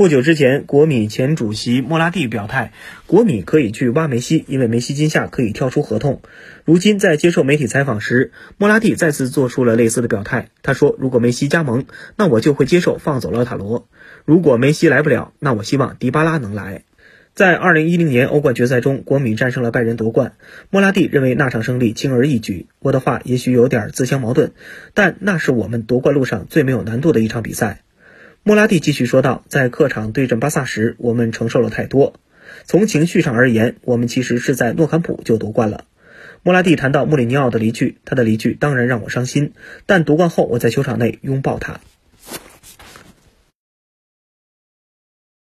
不久之前，国米前主席莫拉蒂表态，国米可以去挖梅西，因为梅西今夏可以跳出合同。如今在接受媒体采访时，莫拉蒂再次做出了类似的表态。他说：“如果梅西加盟，那我就会接受放走老塔罗；如果梅西来不了，那我希望迪巴拉能来。”在2010年欧冠决赛中，国米战胜了拜仁夺冠。莫拉蒂认为那场胜利轻而易举。我的话也许有点自相矛盾，但那是我们夺冠路上最没有难度的一场比赛。莫拉蒂继续说道：“在客场对阵巴萨时，我们承受了太多。从情绪上而言，我们其实是在诺坎普就夺冠了。”莫拉蒂谈到穆里尼奥的离去，他的离去当然让我伤心，但夺冠后我在球场内拥抱他。